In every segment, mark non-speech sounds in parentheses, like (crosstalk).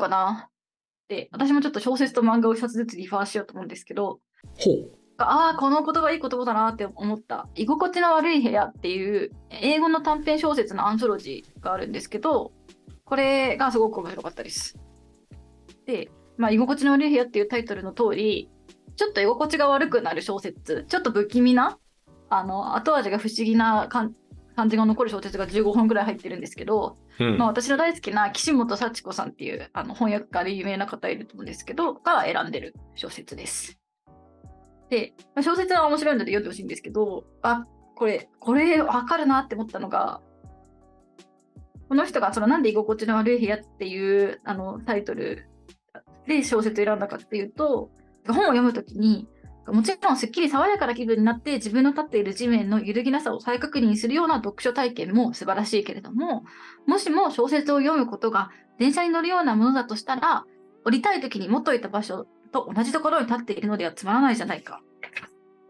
かなって、私もちょっと小説と漫画を一つずつリファーしようと思うんですけど、ほう。ああ、この言葉いい言葉だなって思った。居心地の悪い部屋っていう英語の短編小説のアンソロジーがあるんですけど、これがすごく面白かったです。で、まあ、居心地の悪い部屋っていうタイトルの通り、ちょっと居心地が悪くなる小説、ちょっと不気味な、あの、後味が不思議な感感じが残る小説が15本ぐらい入ってるんですけど、うんまあ、私の大好きな岸本幸子さんっていうあの翻訳家で有名な方いると思うんですけど、が選んでる小説です。で、まあ小説は面白いので読んでほしいんですけど、あ、これ、これわかるなって思ったのが、この人がそのなんで居心地の悪い部屋っていうあのタイトルで小説を選んだかっていうと、本を読むときに、もちろんすっきり爽やかな気分になって自分の立っている地面の揺るぎなさを再確認するような読書体験も素晴らしいけれども、もしも小説を読むことが電車に乗るようなものだとしたら、降りたい時に元いた場所と同じところに立っているのではつまらないじゃないか、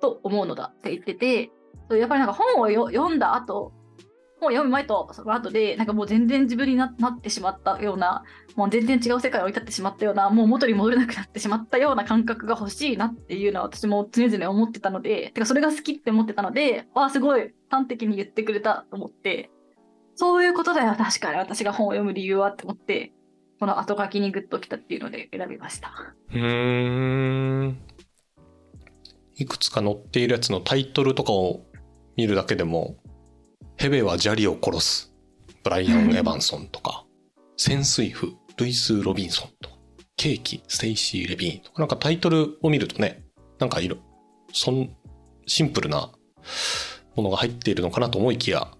と思うのだって言ってて、やっぱりなんか本を読んだ後、本を読む前とその後で、なんかもう全然自分にななってしまったような、もう全然違う世界を追い立ってしまったような、もう元に戻れなくなってしまったような感覚が欲しいなっていうのは私も常々思ってたので、てかそれが好きって思ってたので、わあ、すごい端的に言ってくれたと思って、そういうことだよ、確かに私が本を読む理由はって思って、この後書きにグッときたっていうので選びました。うーん。いくつか載っているやつのタイトルとかを見るだけでも、ヘベは砂利を殺す。ブライアン・エヴァンソンとか、潜水夫、ルイス・ロビンソンとか、ケーキ、ステイシー・レビーンとか、なんかタイトルを見るとね、なんかいろ、そん、シンプルなものが入っているのかなと思いきや、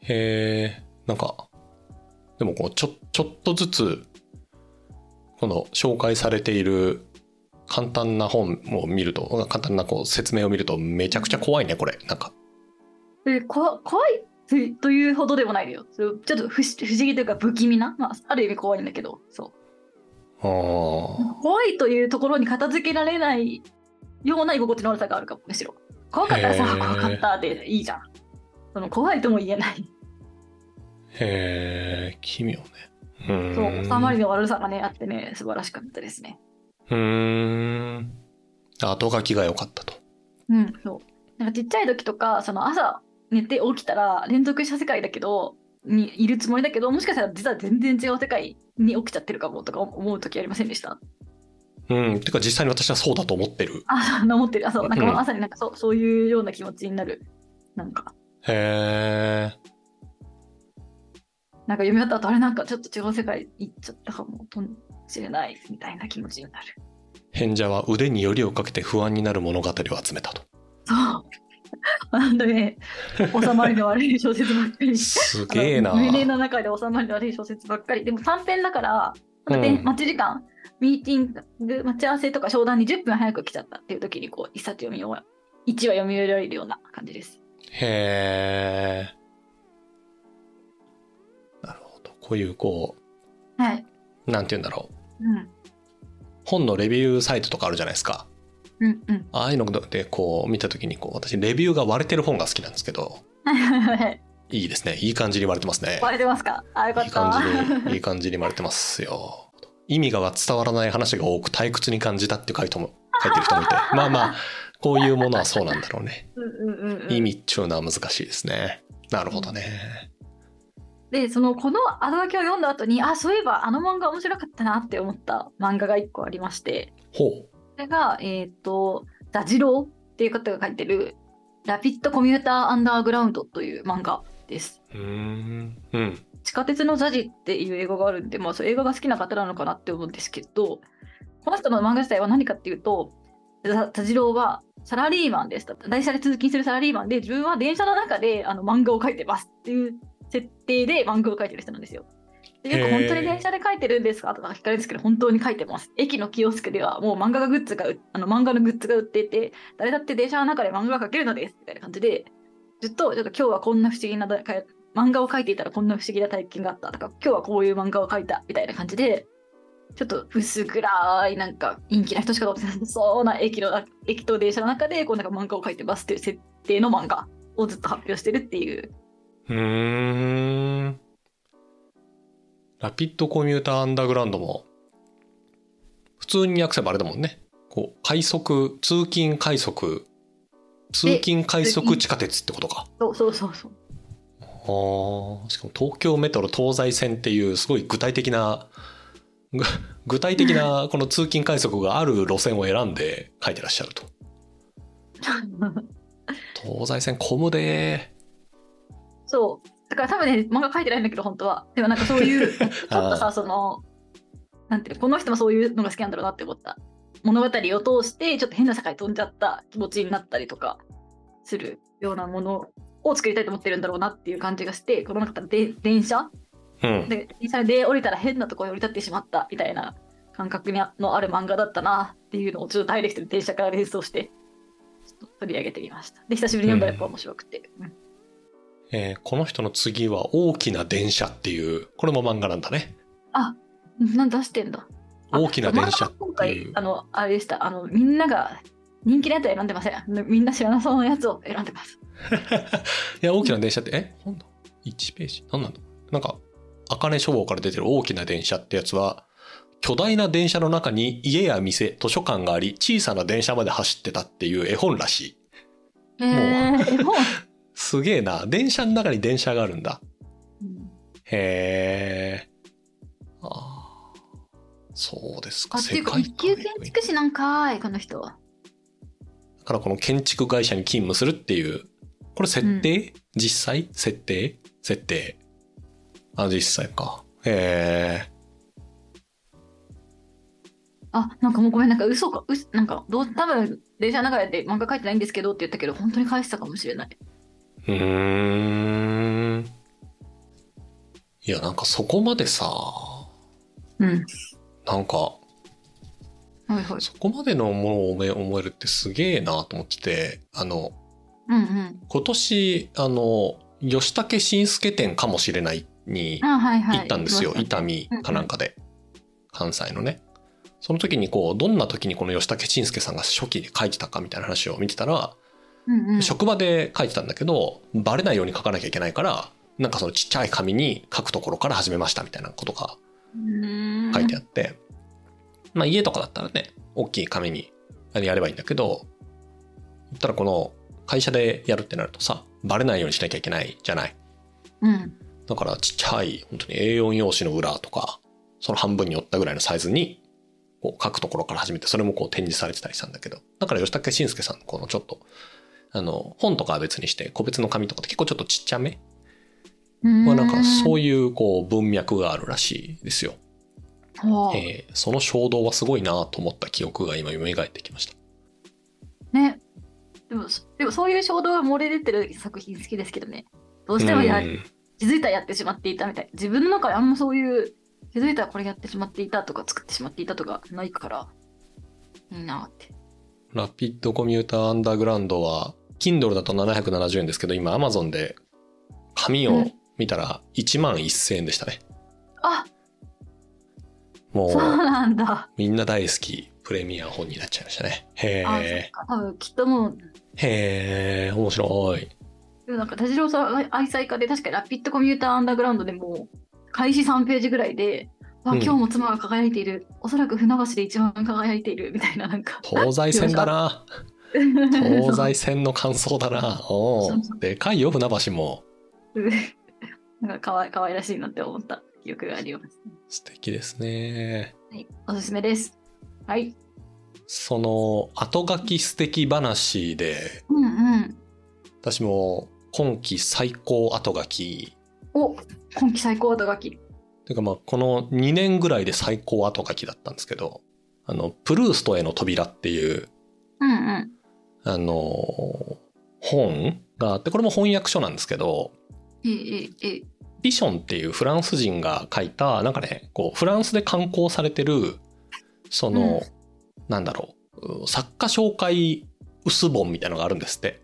へえ、なんか、でもこう、ちょ、ちょっとずつ、この紹介されている簡単な本を見ると、簡単なこう説明を見るとめちゃくちゃ怖いね、これ。なんか。でこ怖いとというほどでもないのよ。ちょっと不思不思議というか不気味な、まあ、ある意味怖いんだけど、そう。怖いというところに片付けられないような居心地の悪さがあるかも、むしろ。怖かったらさ怖かったでいいじゃん。その怖いとも言えない。へえ、奇妙ね。うーん。そう、収まりの悪さがね、あってね、素晴らしかったですね。うーん。後書きが良かったと。うん、そう。なんかちっちゃい時とか、その朝寝て起きたら連続した世界だけど、にいるつもりだけど、もしかしたら実は全然違う世界に起きちゃってるかもとか思う時ありませんでした？うん。てか実際に私はそうだと思ってる。あ、そう思ってる。あ、そう。なんかうん朝になんかそうそういうような気持ちになる。なんか、へえ。なんか読み終わった後、あれなんかちょっと違う世界行っちゃったかもしれないみたいな気持ちになる。賢者は腕によりをかけて不安になる物語を集めたと。そう。なんでね、収まりの悪い小説ばっかり。すげえな。あの胸の中で収まりの悪い小説ばっかり。でも短編だから、待ち時間、ミーティング、待ち合わせとか商談に10分早く来ちゃったっていう時に、こう、一冊読み終わ1話読み終えられるような感じです。へえ。なるほど。こういうこはい。う、なんて言うんだろう。うん。本のレビューサイトとかあるじゃないですか。うんうん。ああいうのでこう見た時にこう私レビューが割れてる本が好きなんですけど、はいはいですね。いい感じに割れてますね。割れてますか？あ、よかいいった。感じに、いい感じに割れてますよ。意味が伝わらない話が多く退屈に感じたって書いても書いてる人もいて。まあまあ、こういうものはそうなんだろうね。うんうんうんうん意味っちゅうのは難しいですね。なるほどね。で、その、この後書きを読んだ後に、あ、そういえばあの漫画面白かったなって思った漫画が一個ありまして、ほう。それが、えっ、と、ザジローっていう方が書いてる、ラピッドコミューターアンダーグラウンドという漫画です。うーん。うん。地下鉄のザジっていう映画があるんで、まあ、映画が好きな方なのかなって思うんですけど、この人の漫画自体は何かっていうと、ザザジローはサラリーマンですと。電車で通勤するサラリーマンで、自分は電車の中であの漫画を描いてますっていう設定で漫画を描いてる人なんですよ。でよく本当に電車で描いてるんですか？とか聞かれるんですけど、本当に描いてます。駅のキオスクではもう漫画がグッズがう、あの漫画のグッズが売っていて、誰だって電車の中で漫画が描けるのですみたいな感じで、ずっとちょっと今日はこんな不思議な漫画を描いていたらこんな不思議な体験があったとか、今日はこういう漫画を描いたみたいな感じで、ちょっと薄暗いなんか陰気な人しか通ってそうな駅の駅と電車の中でこうなんか漫画を描いてますっていう設定の漫画をずっと発表してるっていう。うーん。ラピッドコミューターアンダーグラウンドも、普通に訳せばあれだもんね。こう、快速、通勤快速、通勤快速地下鉄ってことか。そうそうそうそう。ああ、しかも東京メトロ東西線っていうすごい具体的な、ぐ具体的な (laughs) この通勤快速がある路線を選んで書いてらっしゃると。(laughs) 東西線混むでそう。だから多分ね、漫画書いてないんだけど、本当は。でもなんかそういう、(laughs) ちょっとさ、その、なんていうの、この人もそういうのが好きなんだろうなって思った。物語を通して、ちょっと変な世界飛んじゃった気持ちになったりとかするようなものを作りたいと思ってるんだろうなっていう感じがして、この中で電車？うん。で電車で降りたら変なところに降り立ってしまったみたいな感覚にあのある漫画だったなっていうのをちょっとダイレクトに電車から連想して、取り上げてみました。で、久しぶりに読んだらやっぱ面白くて。うんえーこの人の次は大きな電車っていう、これも漫画なんだね。なん出してんだ。あ大きな電車って今いう、。回あの、あれでした。あの、みんなが人気のやつを選んでません。みんな知らなそうなやつを選んでます。(laughs) いや、大きな電車って、え？本だ ?1 ページ？何なんだ？なんか、あかね書房から出てる大きな電車ってやつは、巨大な電車の中に家や店、図書館があり、小さな電車まで走ってたっていう絵本らしい。えー、絵本？すげえな。電車の中に電車があるんだ。うんへえ。あーそうですか。あ、っていうか、観一級建築士なんかーい、この人は。だからこの建築会社に勤務するっていう、これ設定、実際？設定？設定。あ、実際か。へえ。あ、なんかもうごめん、なんか嘘か、うなんか、どう、多分電車の中で漫画書いてないんですけどって言ったけど、本当に返したかもしれない。うーん。いや、なんかそこまでさ、うん。なんか、はいはい。そこまでのものを思え思えるってすげえなと思ってて、あの、うんうん。今年、あの、吉武慎介展かもしれないに。行ったんですよ。行き伊丹かなんかで。関西のね。その時にこう、どんな時にこの吉武慎介さんが初期に書いてたかみたいな話を見てたら、うんうん。職場で書いてたんだけど、バレないように書かなきゃいけないから、なんかそのちっちゃい紙に書くところから始めましたみたいなことがうん書いてあって、まあ家とかだったらね、大きい紙にやればいいんだけど、たらこの会社でやるってなるとさ、バレないようにしなきゃいけないじゃない。うん。だからちっちゃい、本当に A4 用紙の裏とか、その半分に折ったぐらいのサイズに、こう書くところから始めて、それもこう展示されてたりしたんだけど、だから吉武慎介さんのこのちょっと、あの、本とかは別にして、個別の紙とかって結構ちょっとちっちゃめまあなんかそういいうこう文脈があるらしいですよ。うん。えーその衝動はすごいなと思った記憶が今蘇ってきました。ね。でも、でもそういう衝動が漏れ出てる作品好きですけどね。どうしてもや、うん気づいたらやってしまっていたみたい。自分の中であんまそういう、気づいたらこれやってしまっていたとか作ってしまっていたとかないから、いいなって。ラピッドコミューターアンダーグラウンドは、Kindle だと770円ですけど、今 Amazon で紙を見たら1万1000円でしたね。あ、もそううなんだ。みんな大好きプレミア本になっちゃいましたね。へあ、そっえ。か。多分きっともう、へえ、面白い。でもなんか田次郎さん愛妻家で確かにラピッドコミューターアンダーグラウンドでも開始3ページぐらいで、わうん今日も妻が輝いている、おそらく船橋で一番輝いているみたいななんか。東西線だな。東西線の感想だな。おでかいよ、船橋も。(laughs) なんかかわいかわいらしいなって思った記憶があります。素敵ですね。はい、おすすめです。はい。その、後書き素敵話で、うんうん。私も今季最高後書きお今季最高後書き。というかまあこの2年ぐらいで最高後書きだったんですけど、あの、プルーストへの扉っていう、うんうん。あの、本があって、これも翻訳書なんですけど、ええええ。ビションっていうフランス人が書いた、なんかね、こう、フランスで刊行されてる、その、うんなんだろう、作家紹介薄本みたいなのがあるんですって。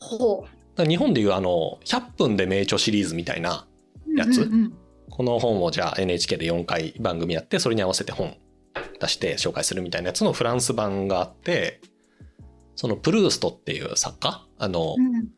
ほだから日本でいうあの、100分で名著シリーズみたいな、う。やつうんうんこの本をじゃあ NHK で4回番組やって、それに合わせて本出して紹介するみたいなやつのフランス版があって、そのプルーストっていう作家、あのう、ん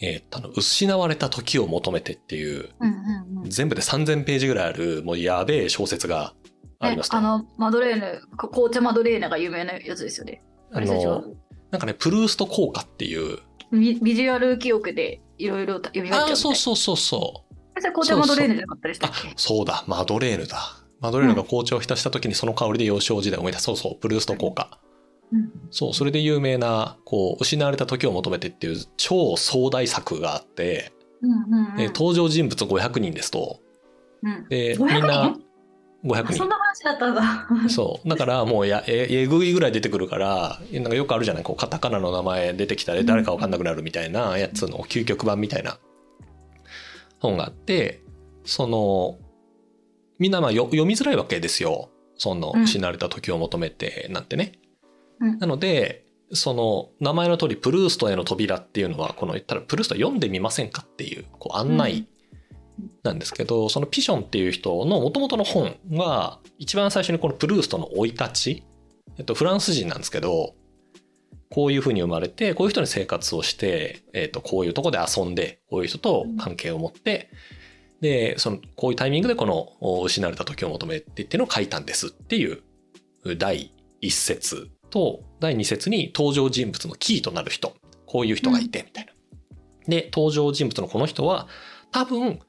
えーっと、あの、失われた時を求めてっていう、うんうんうん。全部で3000ページぐらいある、もうやべえ小説がありますあの、マドレーヌ、こ紅茶マドレーヌが有名なやつですよね。あの、なんかね、プルースト効果っていう、ビビジュアル記憶でいろいろ読みああ、返っちゃうみたいそうそうそうそう。それ紅茶マドレーヌじゃなかったでしたっあけ、そうだ、マドレーヌだ。マドレーヌが紅茶を浸した時にその香りで幼少時代を思い出す。そうそう、プルースト効果。うんそう、それで有名な、こう、失われた時を求めてっていう超壮大作があって、うんうんうんで登場人物500人ですと、うんで、500みんな500人。あそんな話だったんだ。そう。だからもうや、え、えぐいぐらい出てくるから、なんかよくあるじゃないこう、カタカナの名前出てきたら誰かわかんなくなるみたいなやつの究極版みたいな本があって、その、みんなまあよ読みづらいわけですよ。その、うん失われた時を求めてなんてね。うんなので、その、名前の通り、プルーストへの扉っていうのは、この言ったら、プルースト読んでみませんかっていう、こう、案内なんですけど、そのピションっていう人の元々の本が、一番最初にこのプルーストの生い立ち、えっと、フランス人なんですけど、こういうふうに生まれて、こういう人に生活をして、えっと、こういうとこで遊んで、こういう人と関係を持って、で、その、こういうタイミングでこの、お失われた時を求めてっていうのを書いたんですっていう、第一節と、第二節に登場人物のキーとなる人、こういう人がいて、みたいな。で、登場人物のこの人は、多分、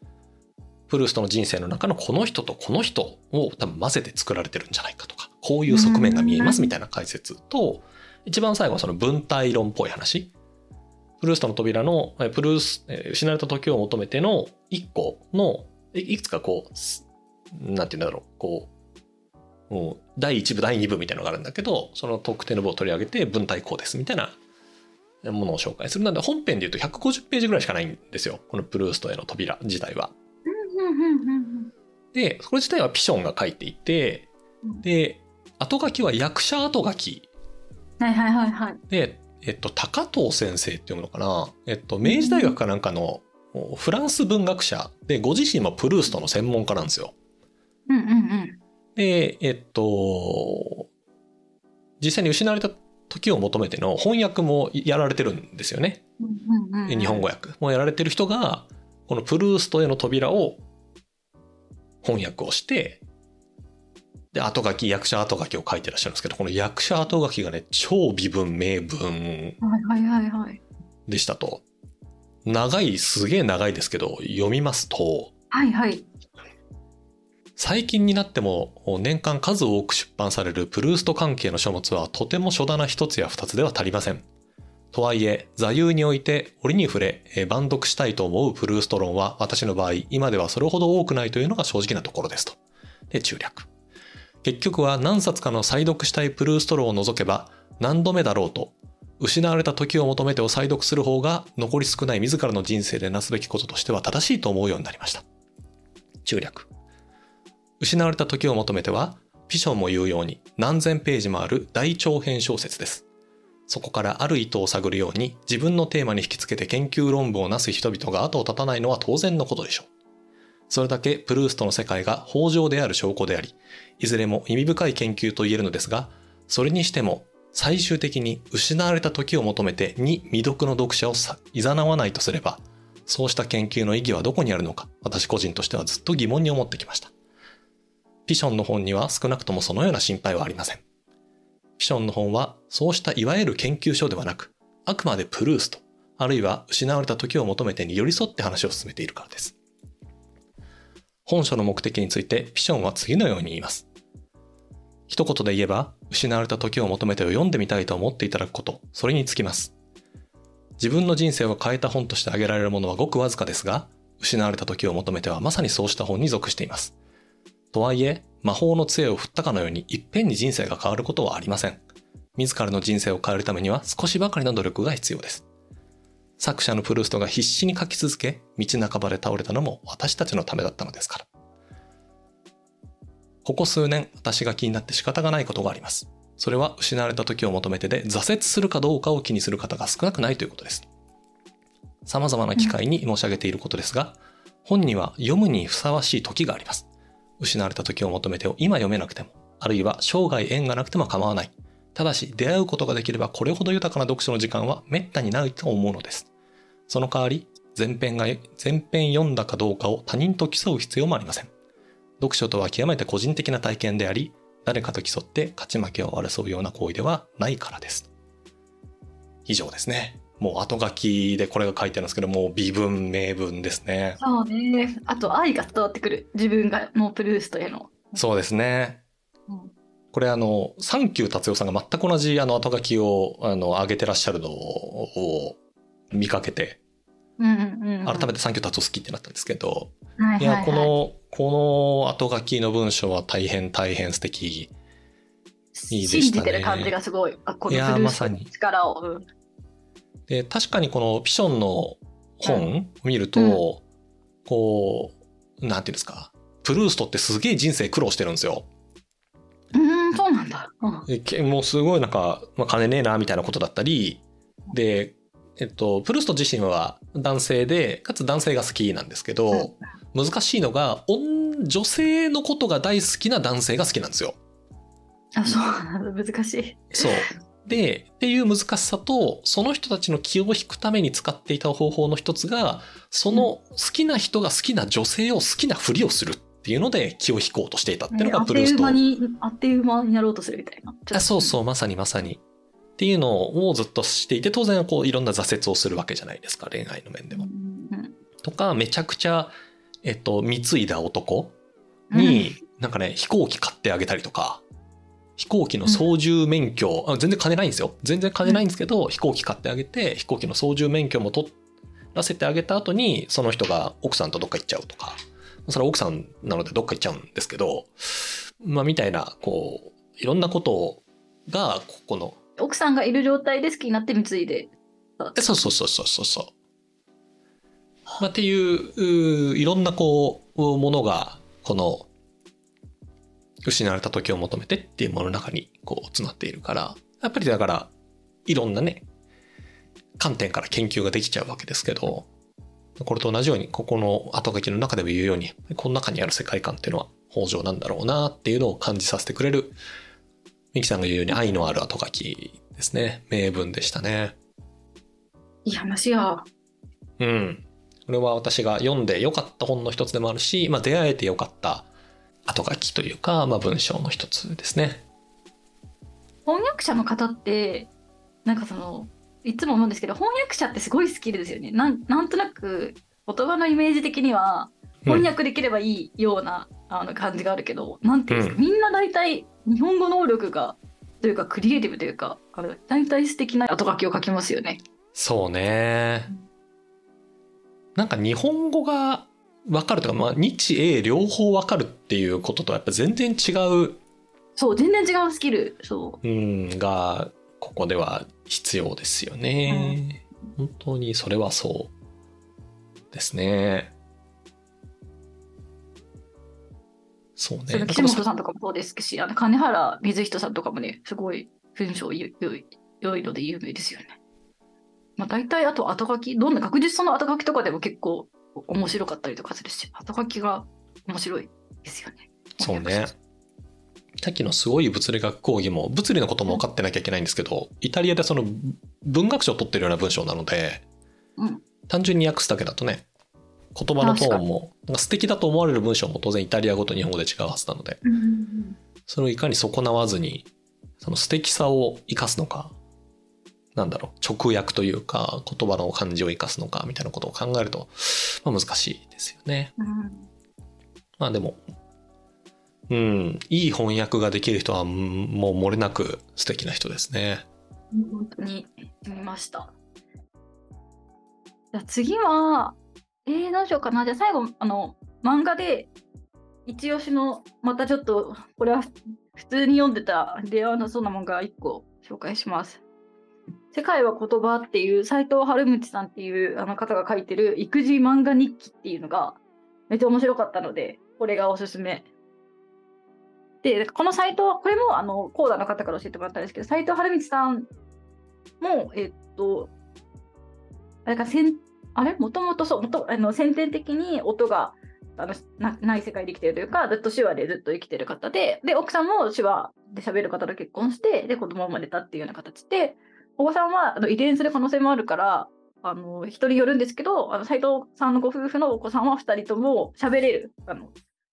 プルーストの人生の中のこの人とこの人を多分混ぜて作られてるんじゃないかとか、こういう側面が見えますみたいな解説と、一番最後はその分体論っぽい話。プルーストの扉の、えプルース、えー失われた時を求めての一個の、いいくつかこうす、なんて言うんだろう、こう、もう第一部、第二部みたいなのがあるんだけど、その特定の部を取り上げて分体こうですみたいなものを紹介する。なんで本編で言うと150ページぐらいしかないんですよ。このプルーストへの扉自体は。で、それ自体はピションが書いていて、で、後書きは役者後書きはいはいはいはい。で、えっと、高藤先生っていうのかな？えっと、明治大学かなんかのフランス文学者で、ご自身もプルーストの専門家なんですよ。うんうんうん。で、えっと、実際に失われた時を求めての翻訳もやられてるんですよね。うんうんうんうん日本語訳もやられてる人が、このプルーストへの扉を翻訳をして、で、後書き、役者後書きを書いてらっしゃるんですけど、この役者後書きがね、超微文、明文。でしたと。長い、すげえ長いですけど、読みますと、はいはい。最近になっても年間数多く出版されるプルースト関係の書物はとても書棚一つや二つでは足りません。とはいえ、座右において折に触れ、えー万読したいと思うプルースト論は私の場合、今ではそれほど多くないというのが正直なところですと。で、中略。結局は何冊かの再読したいプルースト論を除けば、何度目だろうと、失われた時を求めてを再読する方が残り少ない自らの人生でなすべきこととしては正しいと思うようになりました。中略。失われた時を求めては、ピションも言うように何千ページもある大長編小説です。そこからある意図を探るように自分のテーマに引き付けて研究論文をなす人々が後を絶たないのは当然のことでしょう。それだけプルーストの世界が豊穣である証拠であり、いずれも意味深い研究と言えるのですが、それにしても最終的に失われた時を求めてに未読の読者をさ誘わないとすれば、そうした研究の意義はどこにあるのか、私個人としてはずっと疑問に思ってきました。ピションの本には少なくともそのような心配はありません。ピションの本はそうしたいわゆる研究書ではなく、あくまでプルースト、あるいは失われた時を求めてに寄り添って話を進めているからです。本書の目的についてピションは次のように言います。一言で言えば、失われた時を求めてを読んでみたいと思っていただくこと、それにつきます。自分の人生を変えた本として挙げられるものはごくわずかですが、失われた時を求めてはまさにそうした本に属しています。とはいえ、魔法の杖を振ったかのようにいっぺんに人生が変わることはありません。自らの人生を変えるためには少しばかりの努力が必要です。作者のプルーストが必死に書き続け、道半ばで倒れたのも私たちのためだったのですから。ここ数年、私が気になって仕方がないことがあります。それは失われた時を求めてで挫折するかどうかを気にする方が少なくないということです。様々な機会に申し上げていることですが、本には読むにふさわしい時があります。失われた時を求めてを今読めなくても、あるいは生涯縁がなくても構わない。ただし出会うことができればこれほど豊かな読書の時間は滅多にないと思うのです。その代わり、前編が、前編読んだかどうかを他人と競う必要もありません。読書とは極めて個人的な体験であり、誰かと競って勝ち負けを争うような行為ではないからです。以上ですね。もう後書きでこれが書いてあるんですけども、微文、名文ですね。そうね。あと愛が伝わってくる。自分がのプルーストへの。そうですね。うんこれあの、サンキュー達夫さんが全く同じあの後書きをあの上げてらっしゃるのを見かけて、うんうんうん、改めてサンキュー達夫好きってなったんですけど、はいはいはいいや、この、この後書きの文章は大変大変素敵。いいで信したねじてる感じがすごい。あこのいやープルまさに力を。うんで、確かにこのピションの本を見ると、こう、なんていうんですか、プルーストってすげえ人生苦労してるんですよ。うーん、そうなんだ。うんもうすごいなんか、まあ、金ねえなみたいなことだったり、で、えっと、プルースト自身は男性で、かつ男性が好きなんですけど、難しいのが、女女性のことが大好きな男性が好きなんですよ。あ、そうなんだ。難しい。そう。で、っていう難しさと、その人たちの気を引くために使っていた方法の一つが、その好きな人が好きな女性を好きなふりをするっていうので気を引こうとしていたっていうのがあっプルースト。ていう間に、あっという間にやろうとするみたいな。あそうそう、まさにまさに。っていうのをずっとしていて、当然こういろんな挫折をするわけじゃないですか、恋愛の面でうんも。うんとか、めちゃくちゃ、えっと、貢いだ男に、なんかね、飛行機買ってあげたりとか、飛行機の操縦免許、あ全然金ないんですよ。全然金ないんですけど、飛行機買ってあげて、飛行機の操縦免許も取らせてあげた後に、その人が奥さんとどっか行っちゃうとか、それは奥さんなのでどっか行っちゃうんですけど、まあ、みたいな、こう、いろんなことが、ここの、奥さんがいる状態で好きになって貢いで。えそうそうそうそうそうそう。まあ、っていういろんなこうものがこの失われた時を求めてっていうものの中にこう詰まっているからやっぱりだからいろんなね観点から研究ができちゃうわけですけどこれと同じようにここの後書きの中でも言うようにこの中にある世界観っていうのは北条なんだろうなっていうのを感じさせてくれるミキさんが言うように愛のある後書きですね名文でしたね。いい話や。うん。これは私が読んで良かった本の一つでもあるし、まあ、出会えて良かった後書きというか、まあ、文章の一つですね。翻訳者の方って、なんかその、いつも思うんですけど、翻訳者ってすごいスキルですよね。なんなんとなく、言葉のイメージ的には、翻訳できればいいような、あの感じがあるけど、なんていうんですか、うみんな大体、日本語能力が、というか、クリエイティブというか、あの大体素敵な後書きを書きますよね。そうね。なんか日本語が分かるとか、まあ、日英両方分かるっていうこととはやっぱ全然違う、そう、全然違うスキル。そうん、が、ここでは必要ですよね。本当にそれはそうですね。そうう。ね。岸本さんとかもそうですし、あの金原水人さんとかもね、すごい文章よよい良いので有名ですよね。まあ大体あと後書き、どんな学術書の後書きとかでも結構面白かったりとかするし、後書きが面白いですよね。そうね。さっきのすごい物理学講義も物理のことも分かってなきゃいけないんですけど、イタリアでその文学賞を取ってるような文章なので、うん。単純に訳すだけだとね、言葉のトーンも、なんか素敵だと思われる文章も当然イタリア語と日本語で違うはずなので、うんそれをいかに損なわずに、その素敵さを生かすのか、なんだろう、直訳というか、言葉の漢字を生かすのか、みたいなことを考えると、まあ、難しいですよね。うん。まあでも、うん、いい翻訳ができる人はもう漏れなく素敵な人ですね。本当に見ました。じゃあ次は、えー、どうしようかな。じゃあ最後、あの、漫画で、一押しの、またちょっと、これは普通に読んでた出会わなそうな漫画1個紹介します。世界は言葉っていう斉藤春道さんっていうあの方が書いてる育児漫画日記っていうのがめっちゃ面白かったので、これがおすすめ。で、この斎藤、これもあのコーダの方から教えてもらったんですけど、斉藤春道さんも、えっと、あれか、せんあれ？もともとそう、もとあの先天的に音があのなない世界で生きてるというか、ずっと手話でずっと生きてる方で、で、奥さんも手話で喋る方と結婚して、で、子供生まれたっていうような形で、お子さんはあの遺伝する可能性もあるから、あの人によるんですけど、あの斉藤さんのご夫婦のお子さんは2人とも喋れるあの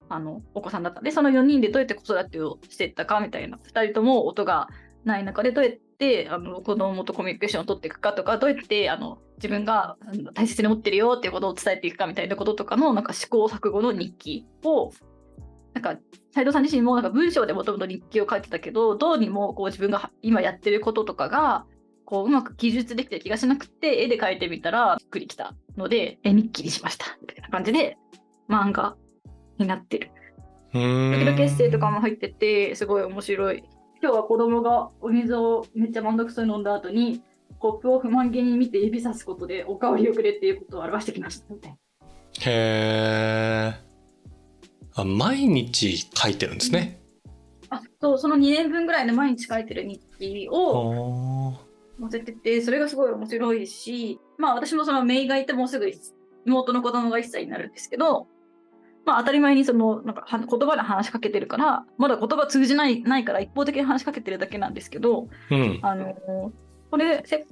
あのお子さんだったで、その4人でどうやって子育てをしていったかみたいな、2人とも音がない中でどうやってあの子供とコミュニケーションを取っていくかとか、どうやってあの自分が大切に持ってるよっていうことを伝えていくかみたいなこととかのなんか試行錯誤の日記を、なんか斉藤さん自身もなんか文章でもともと日記を書いてたけど、どうにもこう自分が今やってることとかが、こううまく記述できた気がしなくて、絵で描いてみたらしっくりきたので、絵日記にしました。みたいな感じで、漫画になってる。うーん時々エッセイとかも入ってて、すごい面白い。今日は子供がお水をめっちゃ満足そうに飲んだ後に、コップを不満げに見て指さすことでおかわりをくれっていうことを表してきましたので。へーあ毎日書いてるんですね。あそうその2年分ぐらいの毎日書いてる日記をお載せてて、それがすごい面白いし、まあ私もその姪がいてもうすぐ妹の子供が1歳になるんですけど、まあ当たり前にそのなんかは言葉で話しかけてるから、まだ言葉通じないないから一方的に話しかけてるだけなんですけど、うん。あのこれせ、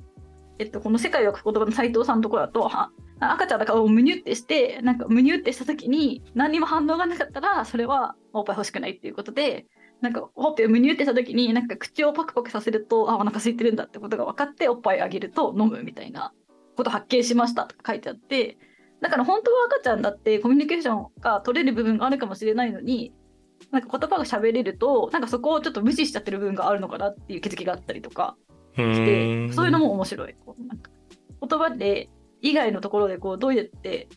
えっと、この世界を書く言葉の斉藤さんのところだと、は赤ちゃんの顔をむにゅってして、なんかむにゅってした時に何にも反応がなかったら、それはおっぱい欲しくないっていうことで、なんかほっぺをむにゅってした時に、なんか口をパクパクさせると、あ、お腹空いてるんだってことが分かって、おっぱいあげると飲むみたいなことを発見しましたとか書いてあって、だから本当は赤ちゃんだってコミュニケーションが取れる部分があるかもしれないのに、なんか言葉が喋れると、なんかそこをちょっと無視しちゃってる部分があるのかなっていう気づきがあったりとか、してんそういうのも面白い。こうなんか言葉で以外のところでこうどうやって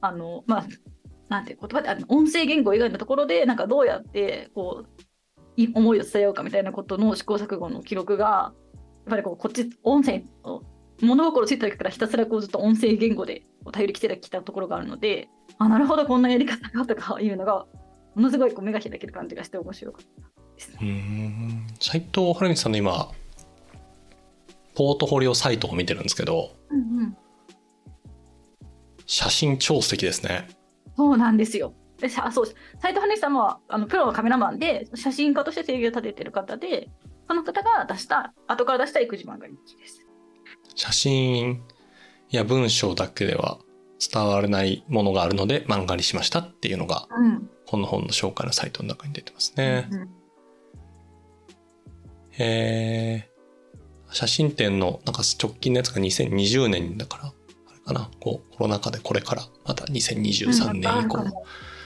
あのまあなんて言葉であの音声言語以外のところでなんかどうやってこうい思いを伝えようかみたいなことの試行錯誤の記録がやっぱりこうこっち音声を物心ついた時からひたすらこうずっと音声言語でこう頼りきてきたところがあるのであなるほどこんなやり方がとかいうのがものすごいこう目が開ける感じがして面白かったですね。うーん斉藤晴光さんの今ポートフォリオサイトを見てるんですけどうんうん写真超素敵ですねそうなんですよ。でさそう斉藤羽さんはあのプロのカメラマンで写真家として制御を立ててる方でその方が出した後から出した育児漫画日記です。写真や文章だけでは伝わらないものがあるので漫画にしましたっていうのがうん。この本の紹介のサイトの中に出てますね、うんへえ写真展のなんか直近のやつが2020年だからあれかな。こうコロナ禍でこれからまた2023年以降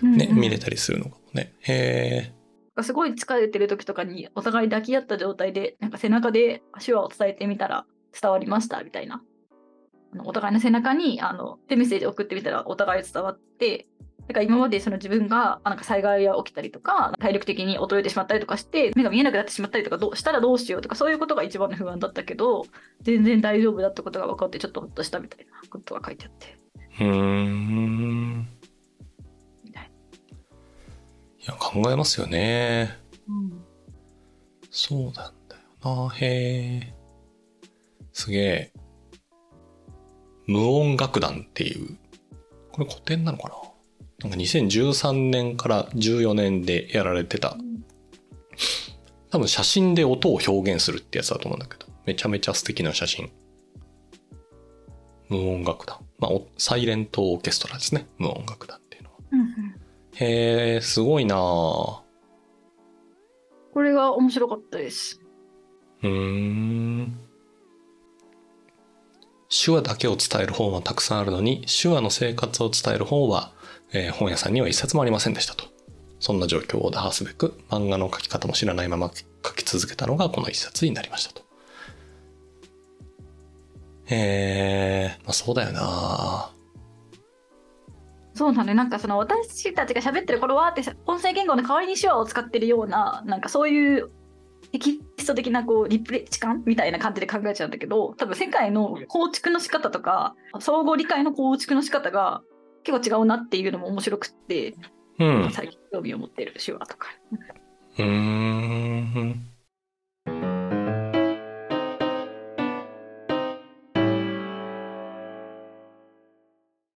ね、見れたりするのかもね。へえすごい疲れてる時とかにお互い抱き合った状態でなんか背中で手話を伝えてみたら伝わりました？みたいな。あのお互いの背中にあのでメッセージを送ってみたらお互い伝わってだから今までその自分があなんか災害が起きたりとか体力的に衰えてしまったりとかして目が見えなくなってしまったりとかどうしたらどうしようとかそういうことが一番の不安だったけど全然大丈夫だってことが分かってちょっとほっとしたみたいなことが書いてあって。うー。んいいや考えますよね。な。うん。そうなんだよな。へえすげえ無音楽団っていうこれ古典なのかな？なんか2013年から14年でやられてた。多分写真で音を表現するってやつだと思うんだけどめちゃめちゃ素敵な写真。無音楽団。まあおサイレントオーケストラですね。無音楽団っていうのは。うんうん。へえすごいなあ。これが面白かったです。うーん手話だけを伝える本はたくさんあるのに手話の生活を伝える本は、えー本屋さんには一冊もありませんでしたと。そんな状況を打破すべく漫画の描き方も知らないまま描き続けたのがこの一冊になりましたと。えー、まあそうだよな。そうだね、なんかその私たちが喋ってる頃はって音声言語の代わりに手話を使ってるような、なんかそういうテキスト的なこうリプレイ時間みたいな感じで考えちゃうんだけど、多分世界の構築の仕方とか、相互理解の構築の仕方が結構違うなっていうのも面白くって、うん。最近興味を持ってる手話とか。うーん